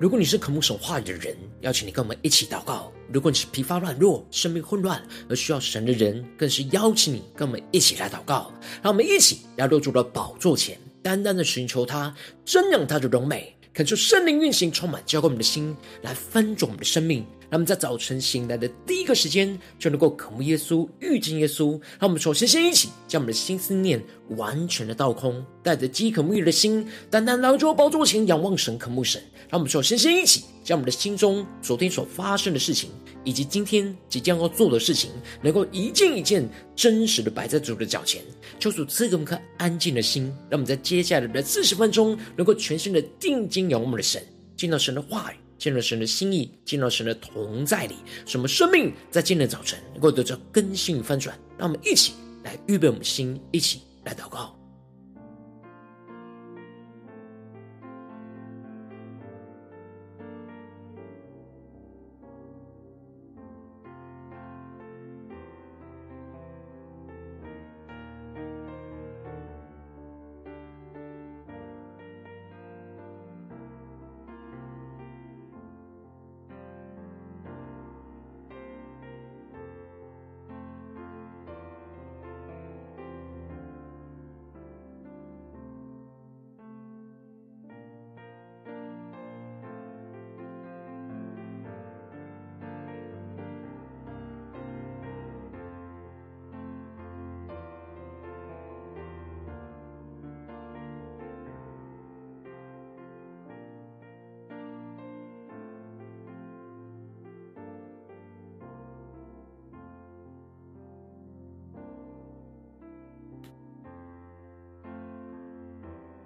如果你是渴慕神话语的人，邀请你跟我们一起祷告；如果你是疲乏软弱、生命混乱而需要神的人，更是邀请你跟我们一起来祷告。让我们一起来落主的宝座前，单单的寻求他，瞻仰他的荣美，恳求圣灵运行，充满浇灌我们的心，来翻转我们的生命。让我们在早晨醒来的第一个时间，就能够渴慕耶稣、遇见耶稣。让我们首先先一起将我们的心思念完全的倒空，带着饥渴沐浴的心，单单来到宝座前仰望神、渴慕神。让我们首先先一起将我们的心中昨天所发生的事情，以及今天即将要做的事情，能够一件一件真实的摆在主的脚前，求主赐给我们颗安静的心，让我们在接下来的四十分钟，能够全心的定睛仰望我们的神，见到神的话语。见到神的心意，见到神的同在里，什么生命在今天早晨能够得到更新翻转？让我们一起来预备我们的心，一起来祷告。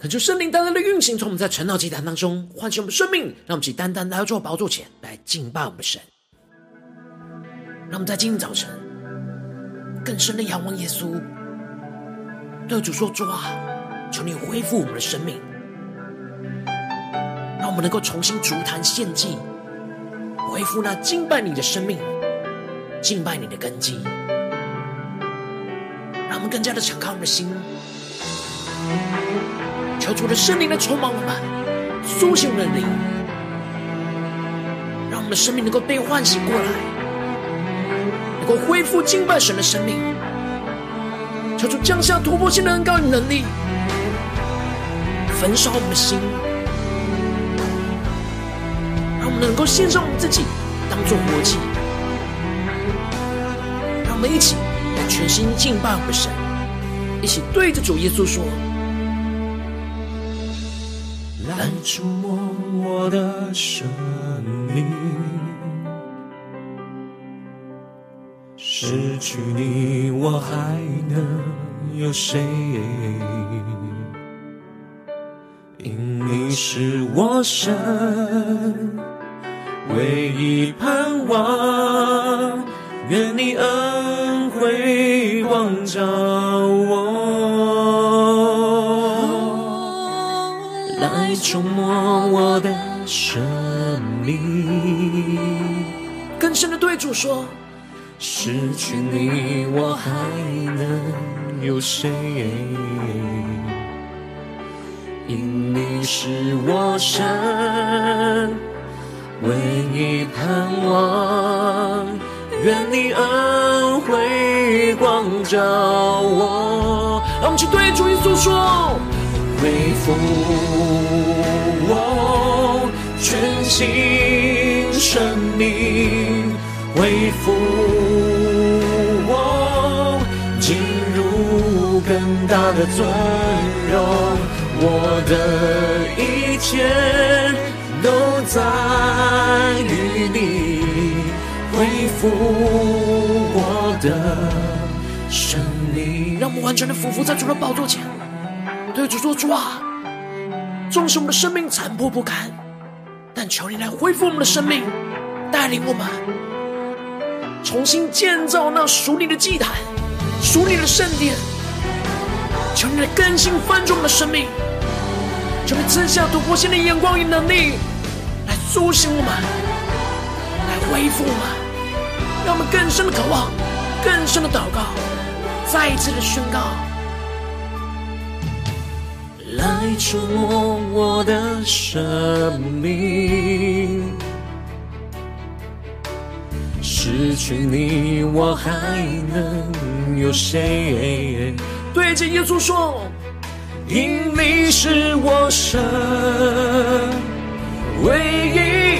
恳求圣灵单单的运行，从我们在晨祷祭坛当中唤醒我们生命，让我们去单单来到主宝座前来敬拜我们的神。让我们在今天早晨更深的仰望耶稣，对主说：“主啊，求你恢复我们的生命，让我们能够重新筑坛献祭，恢复那敬拜你的生命，敬拜你的根基，让我们更加的敞开我们的心。”求主的圣灵来充满我们，苏醒我们的灵，让我们的生命能够被唤醒过来，能够恢复敬拜神的生命。求主降下突破性的恩膏与能力，焚烧我们的心，让我们能够献上我们自己，当作活祭。让我们一起来全心敬拜我们神，一起对着主耶稣说。触摸我的生命，失去你我还能有谁？因你是我神唯一盼望，愿你恩惠光照我。触摸我的生命，更深的对主说：失去你，我还能有谁？因你是我神唯一盼望，愿你恩惠光照我。让我们去对主耶稣说。恢复全新生命，恢复我进入更大的尊荣，我的一切都在于你，恢复我的生命。让我们完全的俯伏在主的宝座前。对主说：“主啊，纵使我们的生命残破不堪，但求你来恢复我们的生命，带领我们重新建造那属你的祭坛、属你的圣殿。求你来更新翻转我们的生命，求你赐下突破性的眼光与能力，来苏醒我们，来恢复我们，让我们更深的渴望，更深的祷告，再一次的宣告。”来触摸我的生命。失去你，我还能有谁？对着耶稣说，因你是我生唯一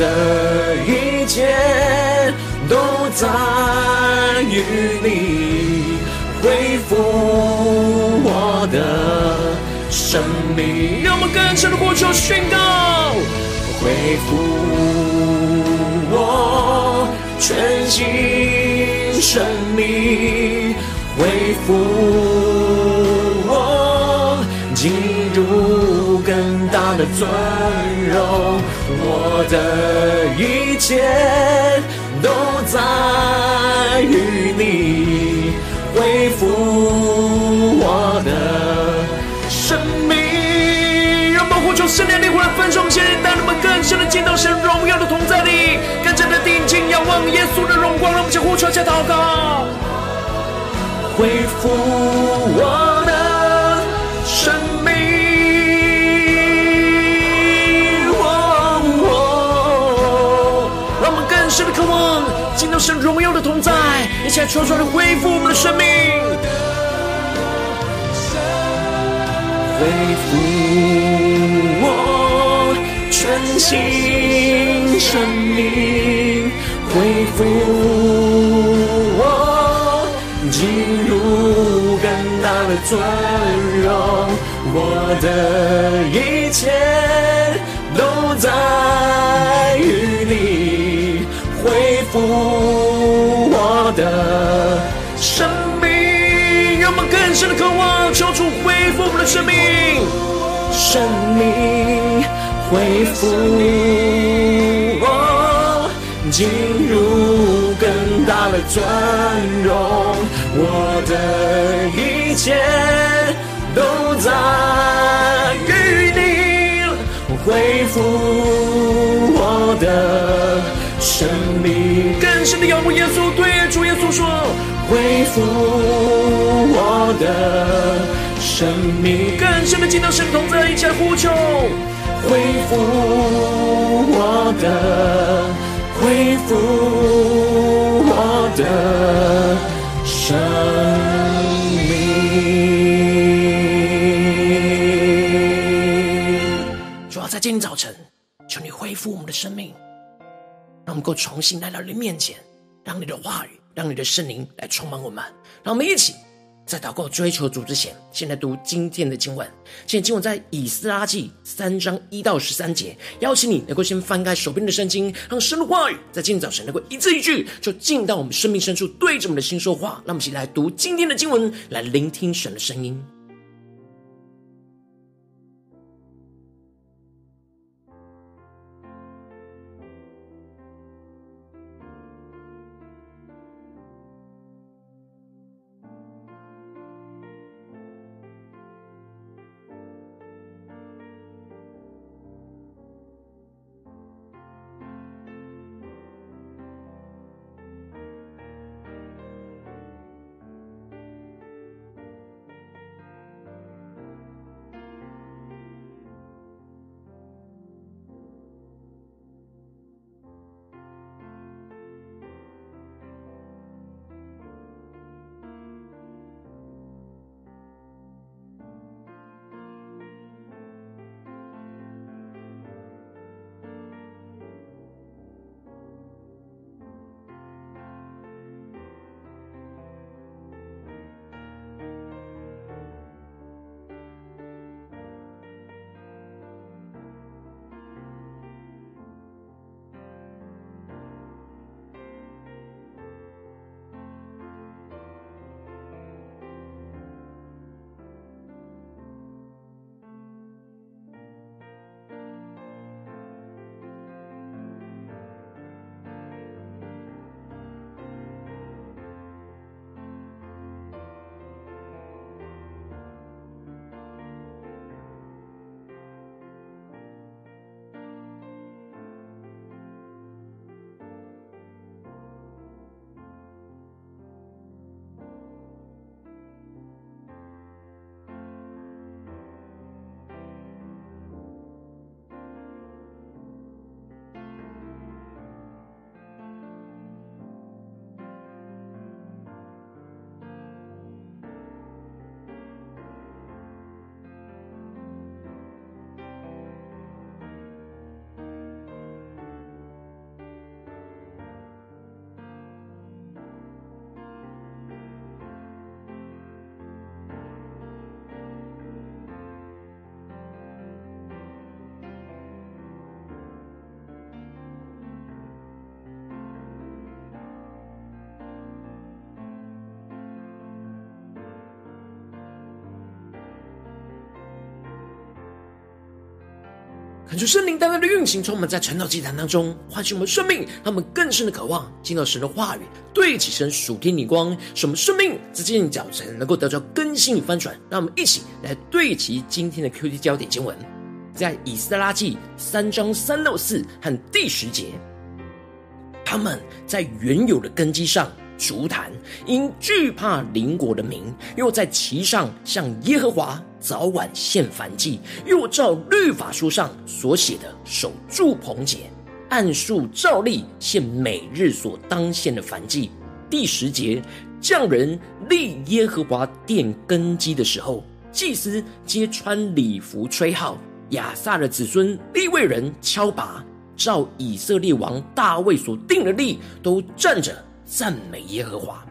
的一切都在于你恢复我的生命，让我们更深的呼求宣告，恢复我全新生命，恢复我尊荣，我的一切。都在于你恢复我的生命，让保护求圣灵灵魂的分众先带我们更深的见到神荣耀的同在里，更加的定睛仰望耶稣的荣光，让我们先呼求加祷告，恢复我见到神荣耀的同在，一起来求主来恢复我们的生命，恢复我全新生命，恢复我进入更大的尊荣，我的一切都在于。复我的生命，让我们更深的渴望，求主恢复我们的生命，生命恢复我进入更大的尊荣，我的一切都在于你，恢复我的。生命。更深的仰慕耶稣，对主耶稣说：恢复我的生命，更深的见到神同在一起来呼求，恢复我的，恢复我的生命。主要在今天早晨，求你恢复我们的生命。让我们能够重新来到你面前，让你的话语，让你的圣灵来充满我们。让我们一起在祷告追求主之前，先来读今天的经文。现在经文在以斯拉记三章一到十三节。邀请你能够先翻开手边的圣经，让神的话语在今天早晨能够一字一句，就进到我们生命深处，对着我们的心说话。让我们一起来读今天的经文，来聆听神的声音。看出圣灵单单的运行，充满在传道祭坛当中，唤醒我们生命，让我们更深的渴望听到神的话语，对齐神属天灵光，使我们生命在今天早晨能够得到更新与翻转。让我们一起来对齐今天的 QT 焦点经文，在以斯拉记三章三到四和第十节，他们在原有的根基上。筑坛，因惧怕邻国的民，又在其上向耶和华早晚献燔祭，又照律法书上所写的守住棚节，按数照例献每日所当献的燔祭。第十节，匠人立耶和华殿根基的时候，祭司皆穿礼服吹号，亚萨的子孙立位人敲鈸，照以色列王大卫所定的例，都站着。赞美耶和华，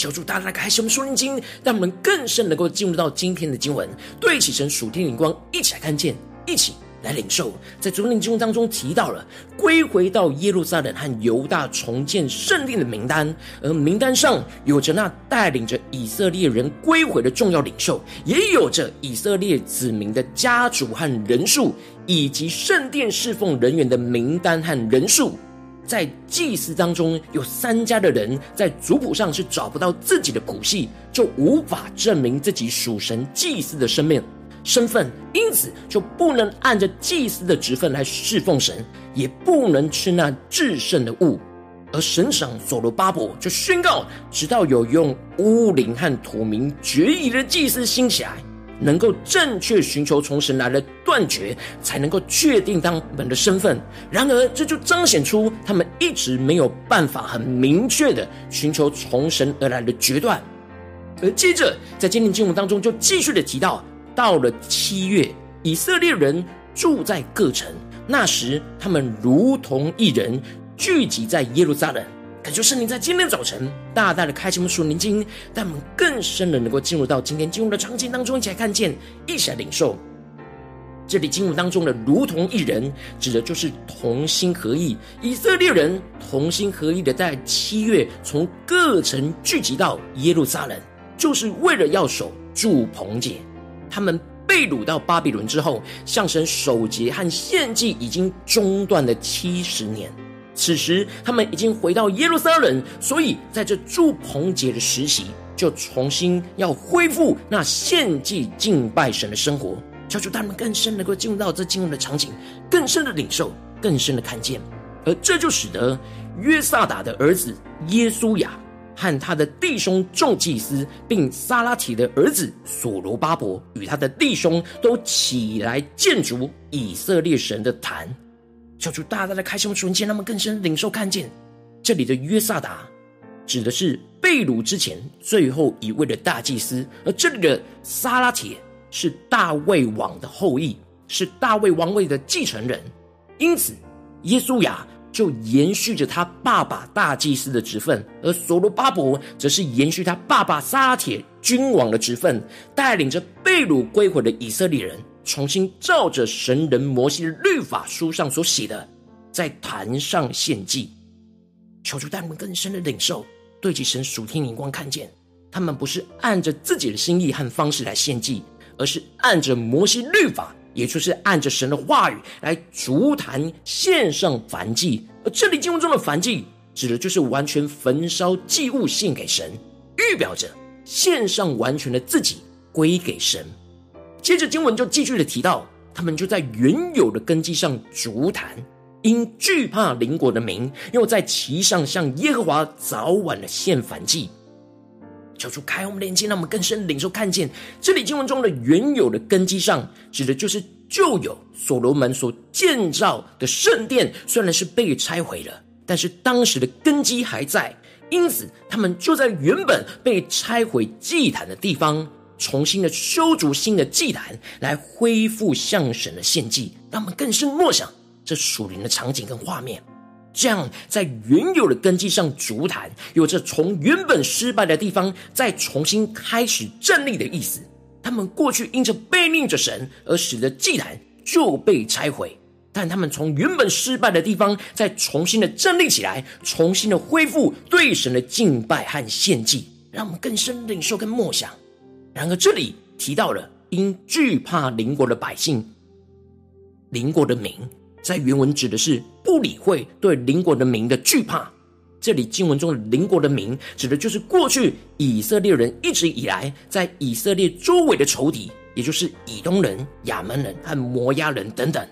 求主大大开启我们属灵经，让我们更深能够进入到今天的经文，对齐神属天灵光，一起来看见，一起来领受。在昨天经当中提到了归回到耶路撒冷和犹大重建圣殿的名单，而名单上有着那带领着以色列人归回的重要领袖，也有着以色列子民的家族和人数，以及圣殿侍奉人员的名单和人数。在祭司当中，有三家的人在族谱上是找不到自己的谱系，就无法证明自己属神祭司的生命身份，因此就不能按着祭司的职分来侍奉神，也不能吃那至圣的物。而省长所罗巴伯就宣告，直到有用乌灵和土民决疑的祭司兴起来。能够正确寻求从神来的断绝，才能够确定他们的身份。然而，这就彰显出他们一直没有办法很明确的寻求从神而来的决断。而接着，在今天经文当中，就继续的提到，到了七月，以色列人住在各城，那时他们如同一人聚集在耶路撒冷。感谢圣灵在今天早晨大大的开启我们属灵经，让我们更深的能够进入到今天经文的场景当中，一起来看见，一起来领受。这里经文当中的“如同一人”，指的就是同心合意。以色列人同心合意的在七月从各城聚集到耶路撒冷，就是为了要守住棚节。他们被掳到巴比伦之后，向神守节和献祭已经中断了七十年。此时，他们已经回到耶路撒冷，所以在这住棚节的时期，就重新要恢复那献祭敬拜神的生活。求主他们更深能够进入到这经文的场景，更深的领受，更深的看见。而这就使得约萨达的儿子耶稣雅和他的弟兄众祭司，并撒拉提的儿子所罗巴伯与他的弟兄都起来建筑以色列神的坛。求主大大的开启我们属灵眼，让我们更深领受看见，这里的约萨达指的是被掳之前最后一位的大祭司，而这里的撒拉铁是大卫王的后裔，是大卫王位的继承人，因此耶稣亚就延续着他爸爸大祭司的职分，而所罗巴伯则是延续他爸爸撒拉铁君王的职分，带领着被掳归回的以色列人。重新照着神人摩西的律法书上所写的，在坛上献祭，求主带我们更深的领受，对其神属天灵光，看见他们不是按着自己的心意和方式来献祭，而是按着摩西律法，也就是按着神的话语来筑坛献上燔祭。而这里经文中的燔祭，指的就是完全焚烧祭物献给神，预表着献上完全的自己归给神。接着经文就继续的提到，他们就在原有的根基上筑坛，因惧怕邻国的民，又在其上向耶和华早晚的献燔祭。求出开我们的眼睛，让我们更深领受看见，这里经文中的原有的根基上，指的就是旧有所罗门所建造的圣殿，虽然是被拆毁了，但是当时的根基还在，因此他们就在原本被拆毁祭坛的地方。重新的修筑新的祭坛，来恢复向神的献祭，让我们更深默想这属灵的场景跟画面。这样，在原有的根基上足坛，有着从原本失败的地方再重新开始站立的意思。他们过去因着背逆着神，而使得祭坛就被拆毁，但他们从原本失败的地方再重新的站立起来，重新的恢复对神的敬拜和献祭，让我们更深领受跟默想。然而，这里提到了因惧怕邻国的百姓，邻国的民，在原文指的是不理会对邻国的民的惧怕。这里经文中的邻国的民，指的就是过去以色列人一直以来在以色列周围的仇敌，也就是以东人、亚扪人和摩押人等等。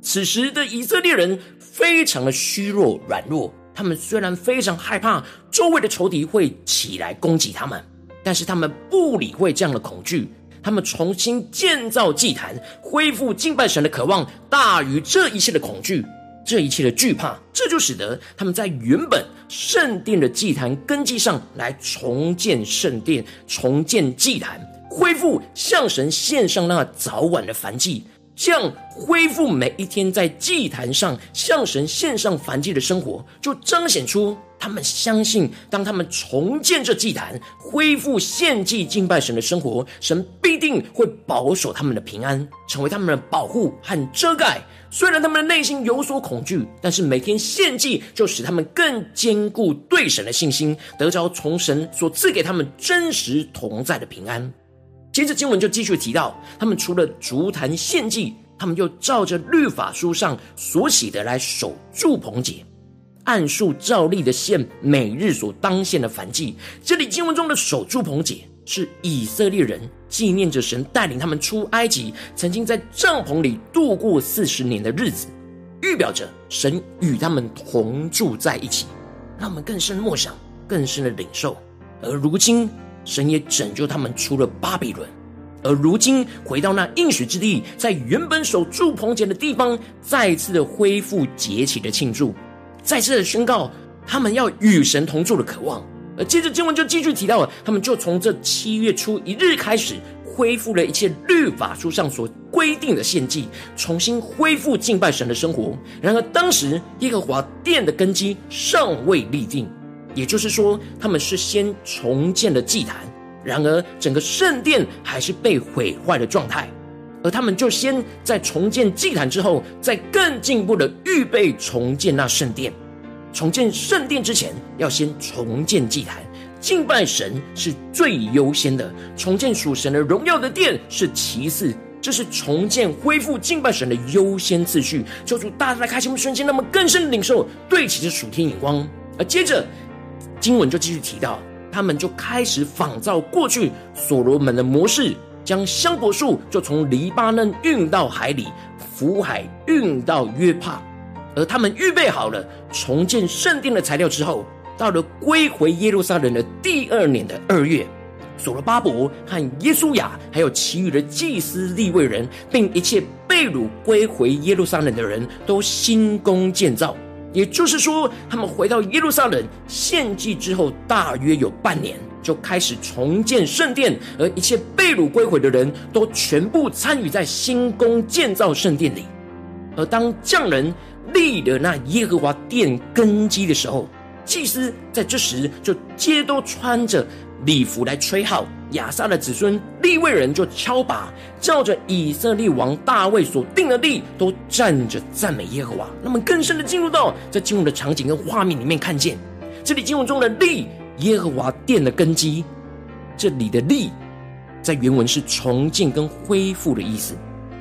此时的以色列人非常的虚弱软弱，他们虽然非常害怕周围的仇敌会起来攻击他们，但是他们不理会这样的恐惧，他们重新建造祭坛，恢复敬拜神的渴望，大于这一切的恐惧。这一切的惧怕，这就使得他们在原本圣殿的祭坛根基上来重建圣殿，重建祭坛，恢复向神献上那早晚的燔祭，这样恢复每一天在祭坛上向神献上燔祭的生活，就彰显出他们相信，当他们重建这祭坛，恢复献祭敬拜神的生活，神必定会保守他们的平安，成为他们的保护和遮盖。虽然他们的内心有所恐惧，但是每天献祭就使他们更坚固对神的信心，得着从神所赐给他们真实同在的平安。接着经文就继续提到，他们除了筑坛献祭，他们又照着律法书上所写的来守住棚节，按数照例的献每日所当献的燔祭。这里经文中的守住棚节。是以色列人纪念着神带领他们出埃及，曾经在帐篷里度过四十年的日子，预表着神与他们同住在一起，让我们更深默想、更深的领受。而如今，神也拯救他们出了巴比伦，而如今回到那应许之地，在原本守住棚节的地方，再次的恢复节期的庆祝，再次的宣告他们要与神同住的渴望。而接着经文就继续提到了，他们就从这七月初一日开始，恢复了一切律法书上所规定的献祭，重新恢复敬拜神的生活。然而当时耶和华殿的根基尚未立定，也就是说，他们是先重建了祭坛，然而整个圣殿还是被毁坏的状态，而他们就先在重建祭坛之后，再更进一步的预备重建那圣殿。重建圣殿之前，要先重建祭坛，敬拜神是最优先的。重建属神的荣耀的殿是其次，这是重建恢复敬拜神的优先次序。求主大大的开启我们瞬间，那么更深的领受对齐着属天眼光。而接着经文就继续提到，他们就开始仿造过去所罗门的模式，将香柏树就从黎巴嫩运到海里，福海运到约帕。而他们预备好了重建圣殿的材料之后，到了归回耶路撒冷的第二年的二月，所罗巴伯和耶稣雅，还有其余的祭司立位人，并一切被掳归回耶路撒冷的人都兴工建造。也就是说，他们回到耶路撒冷献祭之后，大约有半年，就开始重建圣殿。而一切被掳归回的人都全部参与在新宫建造圣殿里。而当匠人立了那耶和华殿根基的时候，祭司在这时就皆都穿着礼服来吹号。亚萨的子孙利未人就敲鈸，照着以色列王大卫所定的例，都站着赞美耶和华。那么更深的进入到在经文的场景跟画面里面，看见这里经文中的立耶和华殿的根基，这里的立在原文是重建跟恢复的意思。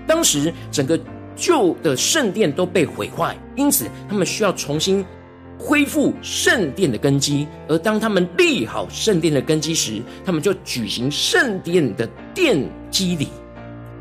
当时整个。旧的圣殿都被毁坏，因此他们需要重新恢复圣殿的根基。而当他们立好圣殿的根基时，他们就举行圣殿的奠基礼，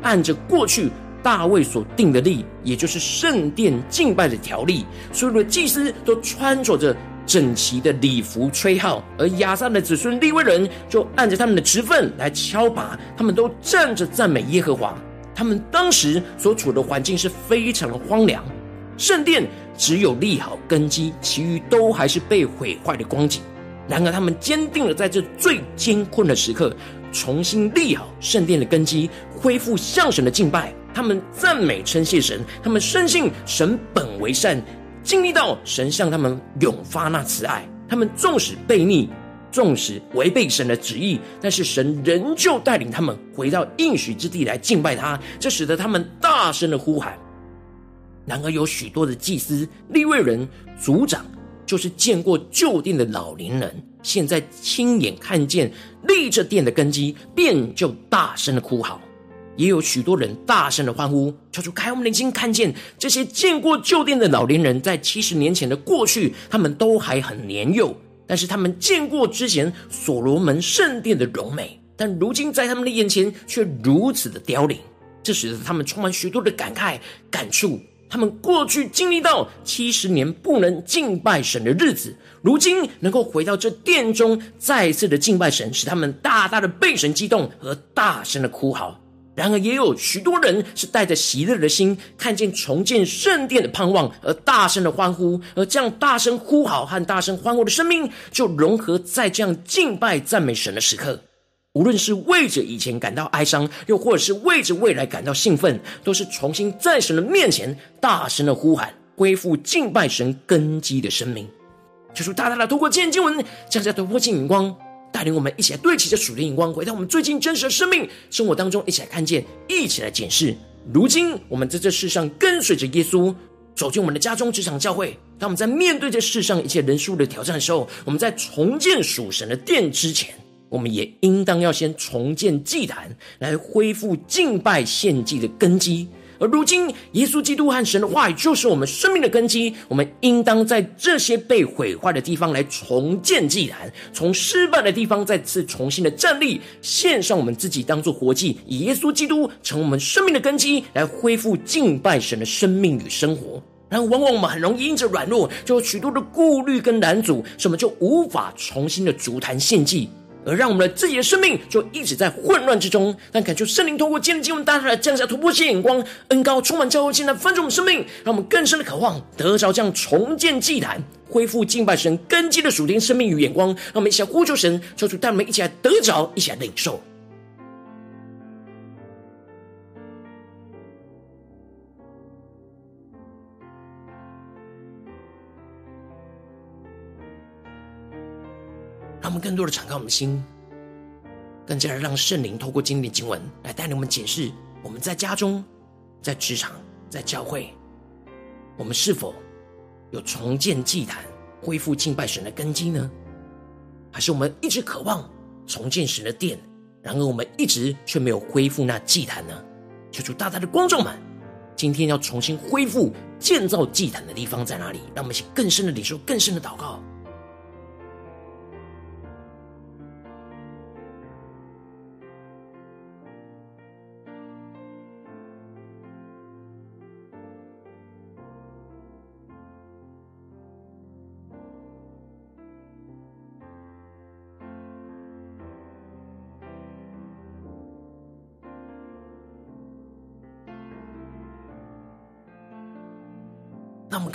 按着过去大卫所定的例，也就是圣殿敬拜的条例，所有的祭司都穿着着整齐的礼服吹号，而亚萨的子孙利未人就按着他们的职分来敲鈸，他们都站着赞美耶和华。他们当时所处的环境是非常荒凉，圣殿只有立好根基，其余都还是被毁坏的光景。然而，他们坚定了在这最艰困的时刻，重新立好圣殿的根基，恢复向神的敬拜。他们赞美称谢神，他们深信神本为善，经历到神向他们永发那慈爱。他们纵使悖逆。纵使违背神的旨意，但是神仍旧带领他们回到应许之地来敬拜他，这使得他们大声的呼喊。然而，有许多的祭司、立位人、族长，就是见过旧殿的老年人，现在亲眼看见立着殿的根基，便就大声的哭嚎。也有许多人大声的欢呼，求主开我们的心，看见这些见过旧殿的老年人，在七十年前的过去，他们都还很年幼，但是他们见过之前所罗门圣殿的荣美，但如今在他们的眼前却如此的凋零，这使得他们充满许多的感慨、感触。他们过去经历到七十年不能敬拜神的日子，如今能够回到这殿中，再次的敬拜神，使他们大大的被神激动和大声的哭嚎。然而，也有许多人是带着喜乐的心，看见重建圣殿的盼望，而大声的欢呼，而这样大声呼号和大声欢呼的生命，就融合在这样敬拜赞美神的时刻。无论是为着以前感到哀伤，又或者是为着未来感到兴奋，都是重新在神的面前大声的呼喊，恢复敬拜神根基的生命。就是大大的透过今天经文，将这突破性眼光。带领我们一起来对齐这属灵眼光，回到我们最近真实的生命生活当中，一起来看见，一起来检视。如今我们在这世上跟随着耶稣，走进我们的家中、职场、教会。当我们在面对这世上一切人数的挑战的时候，我们在重建属神的殿之前，我们也应当要先重建祭坛，来恢复敬拜献祭的根基。而如今，耶稣基督和神的话语就是我们生命的根基。我们应当在这些被毁坏的地方来重建祭坛，从失败的地方再次重新的站立，献上我们自己当做活祭，以耶稣基督成我们生命的根基，来恢复敬拜神的生命与生活。然后，往往我们很容易因着软弱，就有许多的顾虑跟拦阻，什么就无法重新的足坛献祭。而让我们的自己的生命就一直在混乱之中，但感求圣灵通过今天经文，大家来降下突破性眼光，恩高充满教会，现在翻转我们生命，让我们更深的渴望得着这样重建祭坛、恢复敬拜神根基的属天生命与眼光。让我们一起来呼求神，求主带我们一起来得着，一起来领受。更多的敞开我们的心，更加的让圣灵透过今天的经文来带领我们检视：我们在家中、在职场、在教会，我们是否有重建祭坛、恢复敬拜神的根基呢？还是我们一直渴望重建神的殿，然而我们一直却没有恢复那祭坛呢？求主大大的光照们，今天要重新恢复建造祭坛的地方在哪里？让我们一起更深的领受、更深的祷告。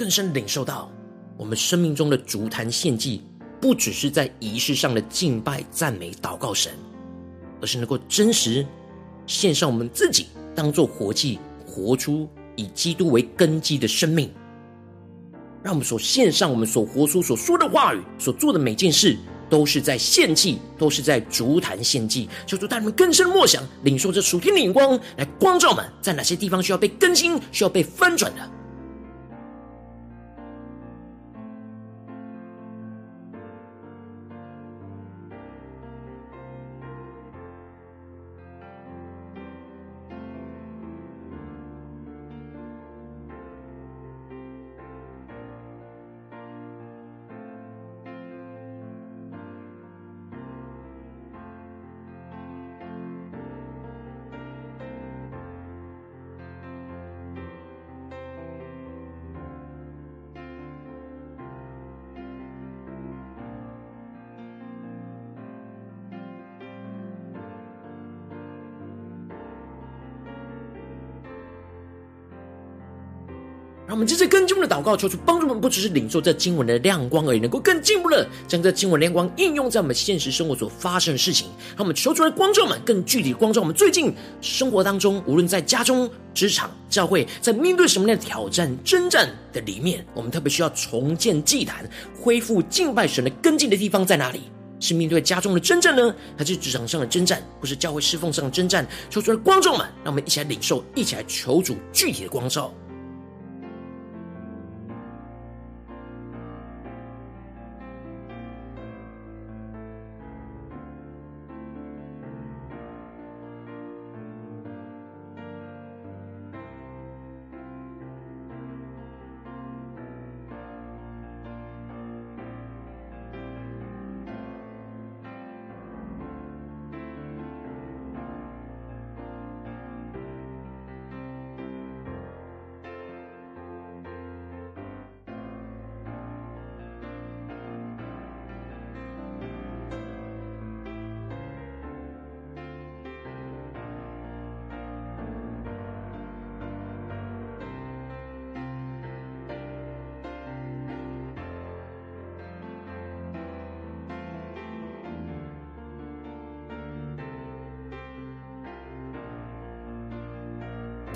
更深领受到，我们生命中的筑坛献祭，不只是在仪式上的敬拜、赞美、祷告神，而是能够真实献上我们自己，当做活祭，活出以基督为根基的生命。让我们所献上、我们所活出、所说的话语、所做的每件事，都是在献祭，都是在筑坛献祭。求主带我们更深默想，领受这属天的眼光，来光照我们，在哪些地方需要被更新、需要被翻转的。让我们这次更进一步的祷告，求主帮助我们，不只是领受这经文的亮光而已，能够更进一步的将这经文亮光应用在我们现实生活所发生的事情。让我们求主来光照们，更具体光照我们最近生活当中，无论在家中、职场、教会，在面对什么样的挑战、征战的里面，我们特别需要重建祭坛、恢复敬拜神的根基的地方在哪里？是面对家中的征战呢，还是职场上的征战，或是教会侍奉上的征战？求主来光照们，让我们一起来领受，一起来求主具体的光照。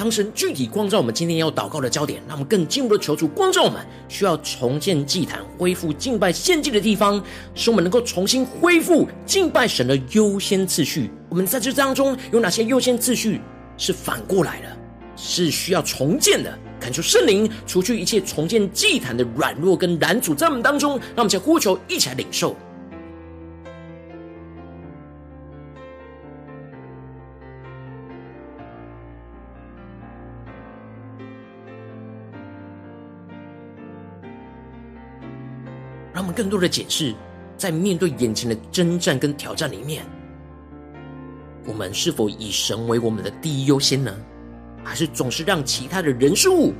当神具体光照我们今天要祷告的焦点，让我们更进一步的求主光照我们，需要重建祭坛、恢复敬拜献祭的地方，使我们能够重新恢复敬拜神的优先次序。我们在这当中有哪些优先次序是反过来的，是需要重建的？恳求圣灵除去一切重建祭坛的软弱跟拦阻，在我们当中，让我们先呼求，一起来领受。更多的解释，在面对眼前的征战跟挑战里面，我们是否以神为我们的第一优先呢？还是总是让其他的人事物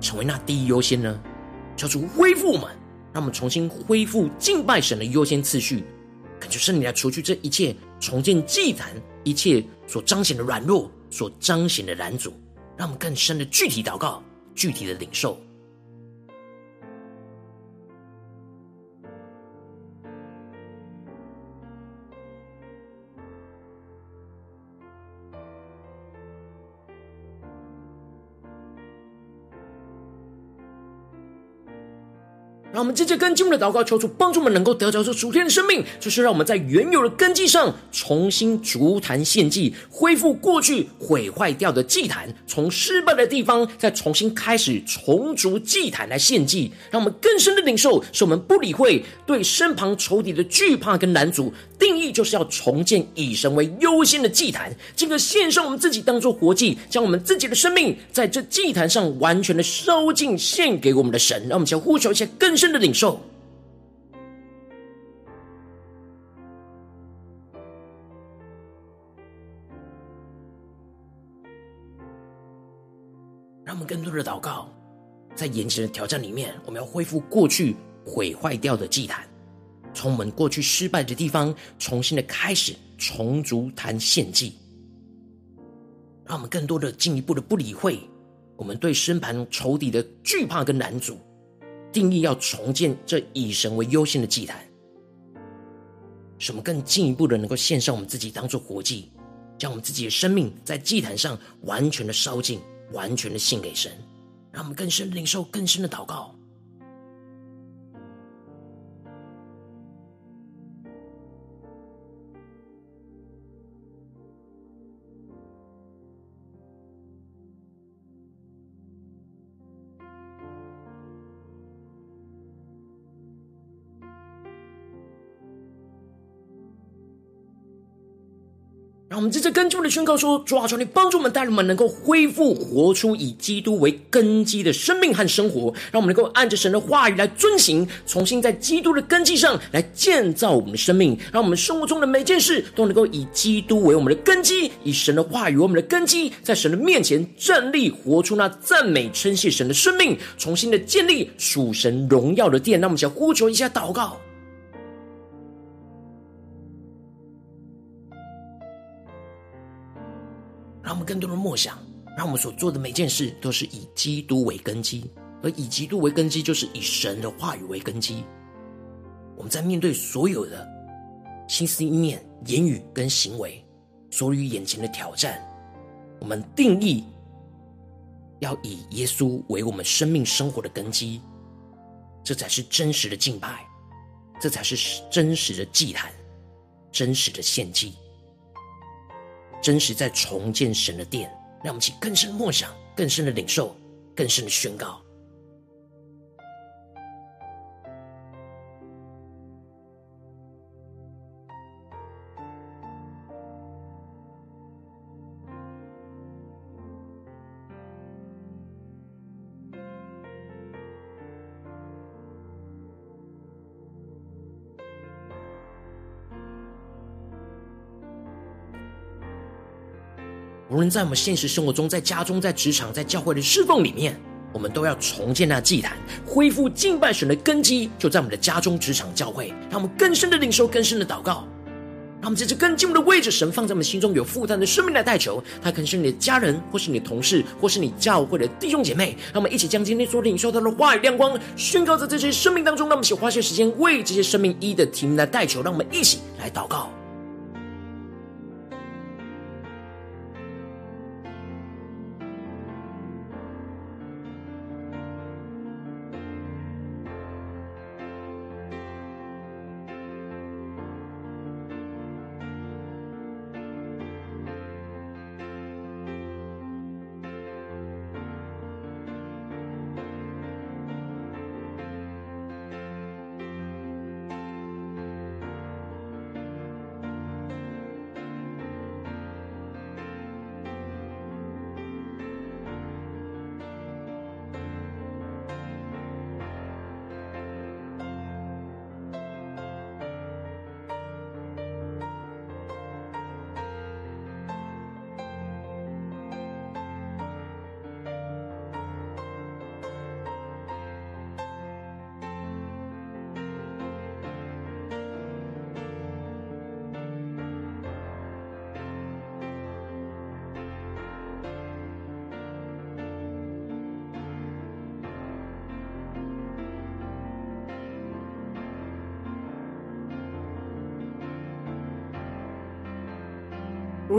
成为那第一优先呢？求主恢复我们，让我们重新恢复敬拜神的优先次序。恳求圣灵来除去这一切，重建祭坛一切所彰显的软弱，所彰显的拦阻，让我们更深的具体祷告，具体的领受。我们接着跟进我们的祷告，求主帮助我们能够得着这主天的生命，就是让我们在原有的根基上重新逐坛献祭，恢复过去毁坏掉的祭坛，从失败的地方再重新开始重逐祭坛来献祭，让我们更深的领受，使我们不理会对身旁仇敌的惧怕跟拦阻，定义就是要重建以神为优先的祭坛，进而献上我们自己当做活祭，将我们自己的生命在这祭坛上完全的烧尽献给我们的神，让我们先呼求一些更。深的领受，让我们更多的祷告，在眼前的挑战里面，我们要恢复过去毁坏掉的祭坛，从我们过去失败的地方重新的开始重筑坛献祭，让我们更多的进一步的不理会我们对身旁仇敌的惧怕跟难阻。定义要重建这以神为优先的祭坛，使我们更进一步的能够献上我们自己当做活祭，将我们自己的生命在祭坛上完全的烧尽，完全的献给神，让我们更深领受更深的祷告。我们在这跟进我们的宣告说：主啊，求你帮助我们，带领我们能够恢复活出以基督为根基的生命和生活，让我们能够按着神的话语来遵行，重新在基督的根基上来建造我们的生命，让我们生活中的每件事都能够以基督为我们的根基，以神的话语为我们的根基，在神的面前站立，活出那赞美称谢神的生命，重新的建立属神荣耀的殿。让我们想呼求一下祷告。让我们更多的默想，让我们所做的每件事都是以基督为根基，而以基督为根基，就是以神的话语为根基。我们在面对所有的心思意念、言语跟行为，所与眼前的挑战，我们定义要以耶稣为我们生命生活的根基，这才是真实的敬拜，这才是真实的祭坛，真实的献祭。真实在重建神的殿，让我们去更深的默想、更深的领受、更深的宣告。论在我们现实生活中，在家中、在职场、在教会的侍奉里面，我们都要重建那祭坛，恢复敬拜神的根基，就在我们的家中、职场、教会，让我们更深的领受、更深的祷告。让我们在这更进步的位置，神放在我们心中有负担的生命来代求，他可能是你的家人，或是你的同事，或是你教会的弟兄姐妹。让我们一起将今天所领受到的话语亮光宣告在这些生命当中。让我们一起花些时间为这些生命一一的提名来代求。让我们一起来祷告。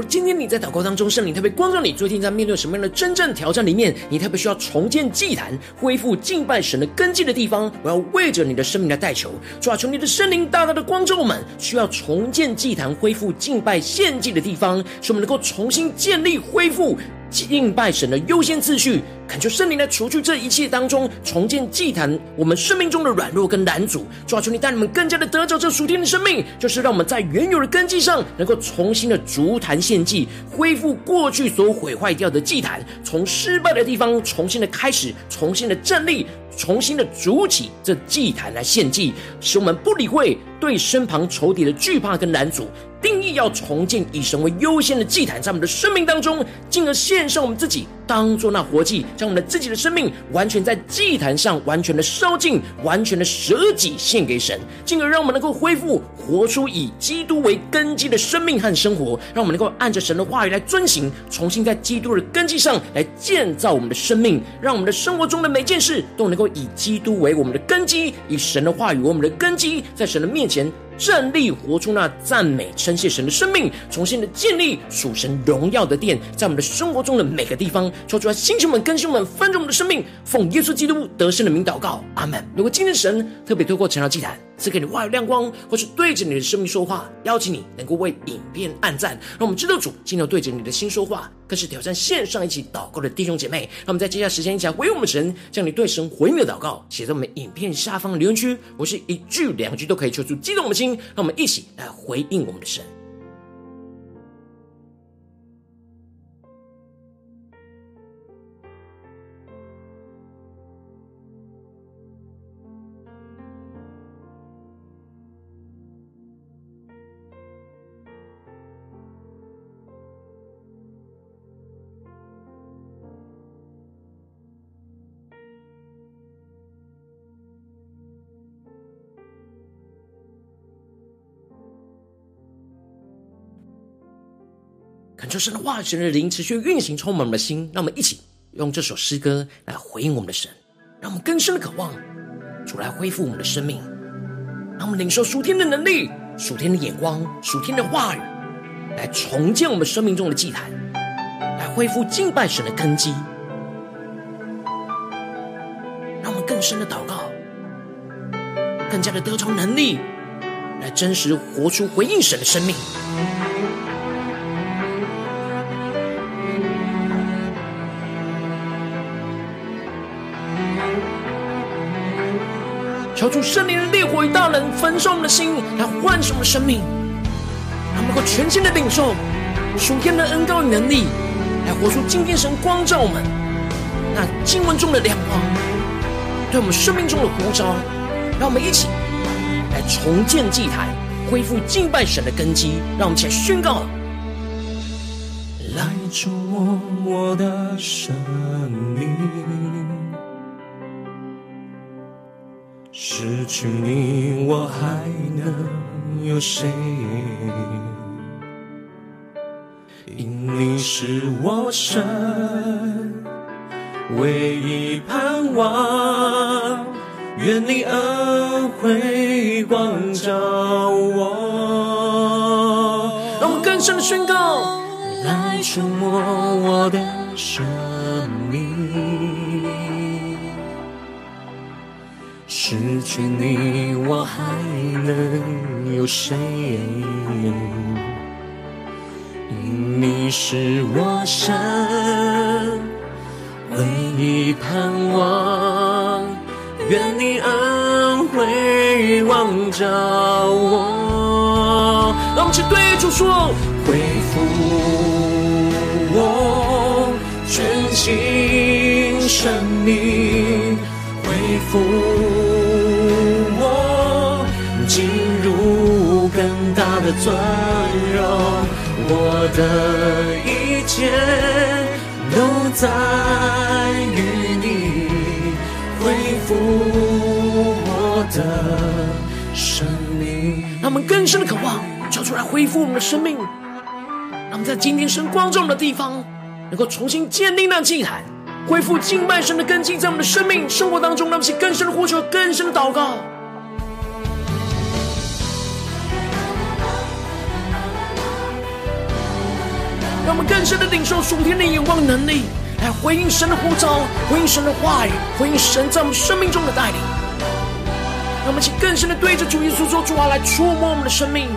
今天你在祷告当中，圣灵特别光照你，最近在面对什么样的真正挑战里面，你特别需要重建祭坛、恢复敬拜神的根基的地方，我要为着你的生命来代求，主啊，求你的圣灵大大的光照我们，需要重建祭坛、恢复敬拜献祭的地方，使我们能够重新建立、恢复。敬拜神的优先次序，恳求圣灵来除去这一切当中，重建祭坛我们生命中的软弱跟难阻。主啊，求你带你们更加的得着这属天的生命，就是让我们在原有的根基上，能够重新的筑坛献祭，恢复过去所毁坏掉的祭坛，从失败的地方重新的开始，重新的站立，重新的筑起这祭坛来献祭，使我们不理会对身旁仇敌的惧怕跟拦阻。定义要重建以神为优先的祭坛，在我们的生命当中，进而献上我们自己，当做那活祭，将我们的自己的生命完全在祭坛上完全的烧尽，完全的舍己献给神，进而让我们能够恢复活出以基督为根基的生命和生活，让我们能够按着神的话语来遵行，重新在基督的根基上来建造我们的生命，让我们的生活中的每件事都能够以基督为我们的根基，以神的话语为我们的根基，在神的面前。站立，活出那赞美、称谢神的生命，重新的建立属神荣耀的殿，在我们的生活中的每个地方，说出来，星球们、更新们，翻着我们的生命，奉耶稣基督得胜的名祷告，阿门。如果今天神特别透过晨祷祭坛赐给你话语亮光，或是对着你的生命说话，邀请你能够为影片按赞，让我们知道主今天对着你的心说话，更是挑战线上一起祷告的弟兄姐妹。让我们在接下来时间一起来回应我们神，将你对神回应的祷告写在我们影片下方的留言区，我是一句两句都可以求助激动我们的心，让我们一起来回应我们的神。恳求神的话语、神的灵持续运行，充满我们的心。让我们一起用这首诗歌来回应我们的神，让我们更深的渴望主来恢复我们的生命，让我们领受属天的能力、属天的眼光、属天的话语，来重建我们生命中的祭坛，来恢复敬拜神的根基。让我们更深的祷告，更加的得着能力，来真实活出回应神的生命。求主圣灵的烈火与大能焚烧我们的心，来唤醒我们生命，让我们能够全新的领受属天的恩膏与能力，来活出今天神光照我们那经文中的亮光，对我们生命中的呼召。让我们一起来重建祭坛，恢复敬拜神的根基。让我们一起来宣告：来触摸我的生命。失去你，我还能有谁？因你是我生唯一盼望，愿你恩惠光照我。让我们更深的宣告，来触摸我的生失去你，我还能有谁？因你是我生唯一盼望，愿你恩惠望着我。让我们一起对主说：尊荣，我的一切都在于你恢复我的生命。让我们更深的渴望，叫出来恢复我们的生命。让我们在今天神光照的地方，能够重新建立那祭坛，恢复敬拜神的根基，在我们的生命生活当中，让我们更深的呼求，更深的祷告。让我们更深的领受属天的眼光能力，来回应神的呼召，回应神的话语，回应神在我们生命中的带领。让我们一起更深的对着主耶稣说：“主啊，来触摸我们的生命，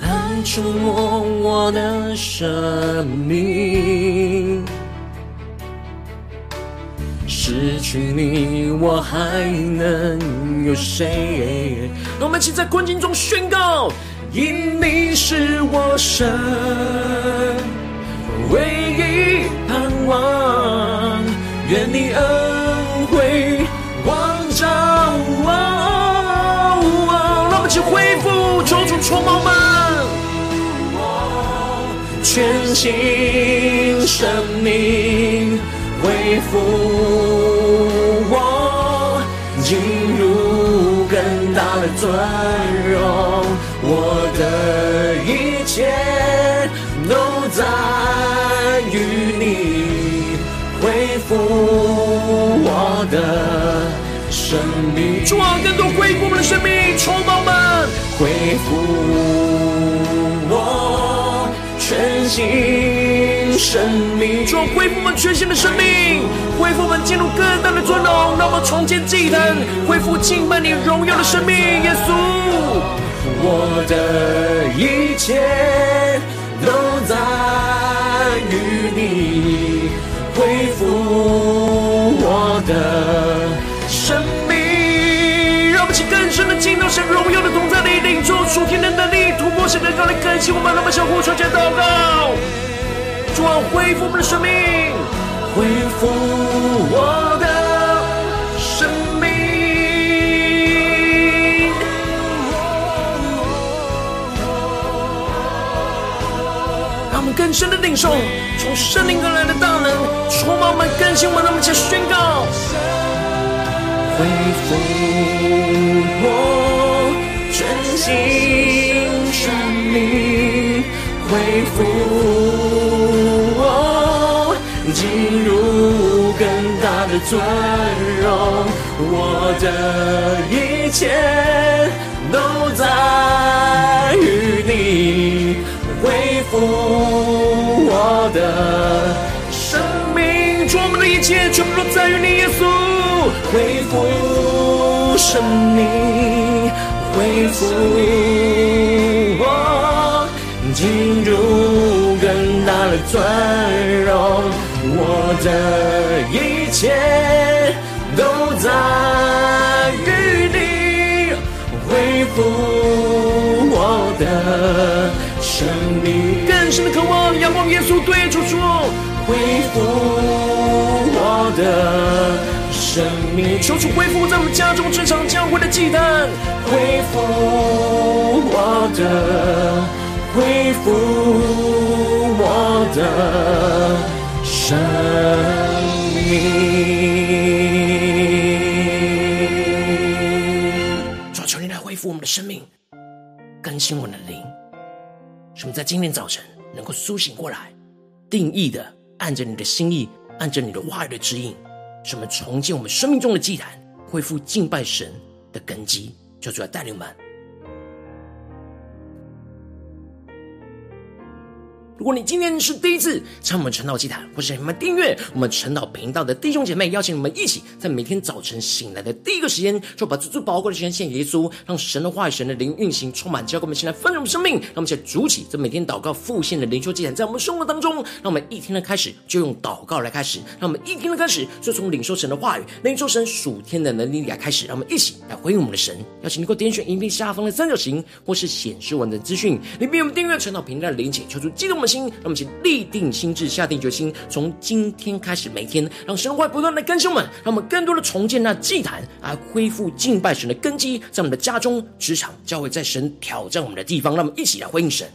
来触摸我的生命。失去你，我还能有谁？”让我们一起在困境中宣告。因你是我生唯一盼望，愿你恩惠光照我。让我们一起恢复，求主充满们，全新生命恢复我，进入更大的尊荣。我的一切都在于你恢复我的生命。主啊，更多恢复我们的生命，充满我们，恢复我全新生命。主啊，恢复我们全新的生命，恢复我们进入更大的尊荣，让我们重建祭坛，恢复敬拜你荣耀的生命，耶稣。我的一切都在于你恢复我的生命，让我们起更深的进入神荣耀的同在里，领受属天的能力，突破神的高来更新我们，让我们相互传接祷告，主啊，恢复我们的生命，恢复我更深的领受，从圣灵而来的大能，充满我们，更新我们，让我们一起宣告：恢复我全新生命，恢复我进入更大的尊荣，我的一切都在于你。恢复。我的生命，主，我们的一切全部都在于你，耶稣。恢复生命，恢复我进入更大的尊荣，我的一切都在于你，恢复我的深的渴望，仰望耶稣，对主说：恢复我的生命，求主恢复在我们家中、职场、教会的祭坛，恢复我的，恢复我的生命。主，求你来恢复我们的生命，更新我们的灵，使我们在今天早晨。能够苏醒过来，定义的按着你的心意，按着你的话语的指引，什么重建我们生命中的祭坛，恢复敬拜神的根基，就主要带领我们。如果你今天是第一次参我们晨祷祭坛，或是你们订阅我们晨祷频道的弟兄姐妹，邀请你们一起在每天早晨醒来的第一个时间，就把最最宝贵的时间献给耶稣，让神的话语、神的灵运行充满，交给我们，现在丰盛生命。让我们一起来主起这每天祷告复兴的灵修祭坛，在我们生活当中，让我们一天的开始就用祷告来开始，让我们一天的开始就从领受神的话语、领受神属天的能力来开始，让我们一起来回应我们的神。邀请你给我点选影片下方的三角形，或是显示文的资讯里面有我们订阅晨祷频道的连结，求主激动我们心，让我们一起立定心智，下定决心，从今天开始，每天让神会不断的更新我们，让我们更多的重建那祭坛，来恢复敬拜神的根基，在我们的家中、职场、教会，在神挑战我们的地方，让我们一起来回应神。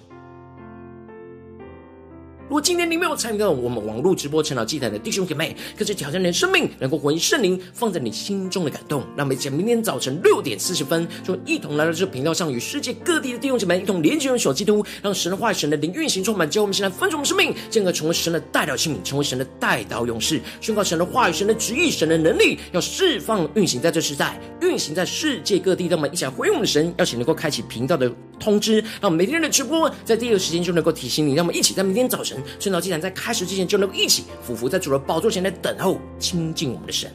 如果今天你没有参与到我们网络直播晨祷祭坛的弟兄姐妹，可是挑战你的生命，能够回应圣灵放在你心中的感动。让我们在明天早晨六点四十分，就一同来到这个频道上，与世界各地的弟兄姐妹一同连接、用手基督，让神的话语、神的灵运行充满。教我们现在分盛我们生命，进而成为神的代祷器皿，成为神的代祷勇士，宣告神的话语、神的旨意、神的能力，要释放运行在这时代，运行在世界各地。让我们一起来回应我们的神，邀请能够开启频道的通知，让每天的直播在第一个时间就能够提醒你，让我们一起在明天早晨圣道既然在开始之前就能够一起匍伏在主的宝座前来等候亲近我们的神。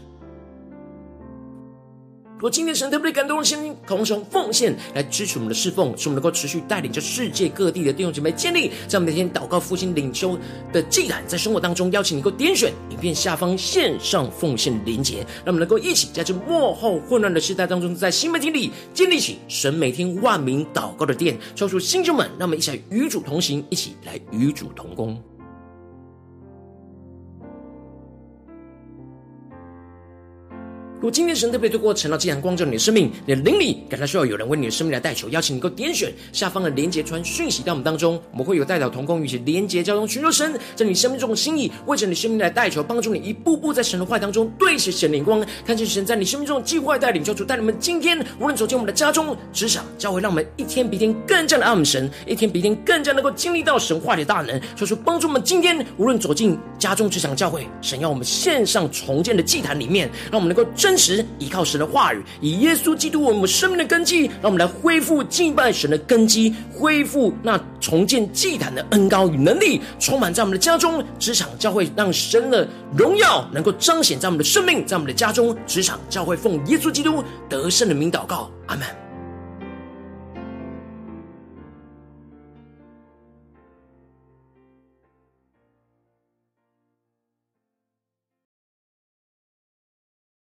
如果今天神特别感动的心，渴望从奉献来支持我们的侍奉，使我们能够持续带领着世界各地的弟兄姐妹建立在每天祷告复兴领袖的祭坛，在生活当中邀请你能够点选影片下方线上奉献连结，让我们能够一起在这幕后混乱的时代当中，在新媒体里建立起神每天万名祷告的殿，超出新兄们，让我们一起来与主同行，一起来与主同工。如果今天神特别透过晨祷祭坛光照你的生命，你的灵里感到需要有人为你的生命来代求，邀请你能够点选下方的连结传讯息到我们当中，我们会有代表同工与其连结交通，寻求神在你生命中的心意，为着你生命来代求，帮助你一步步在神的话当中对齐神灵光，看见神在你生命中的计划带领，教主带你们今天无论走进我们的家中、职场、教会，让我们一天比一天更加的爱我们神，一天比一天更加能够经历到神话的大能，求主帮助我们今天无论走进家中、职场、教会，神要我们献上重建的祭坛里面，让我们能够真真实依靠神的话语，以耶稣基督为我们生命的根基，让我们来恢复敬拜神的根基，恢复那重建祭坛的恩高与能力，充满在我们的家中、职场、教会，让神的荣耀能够彰显在我们的生命，在我们的家中、职场、教会，奉耶稣基督得胜的名祷告，阿门。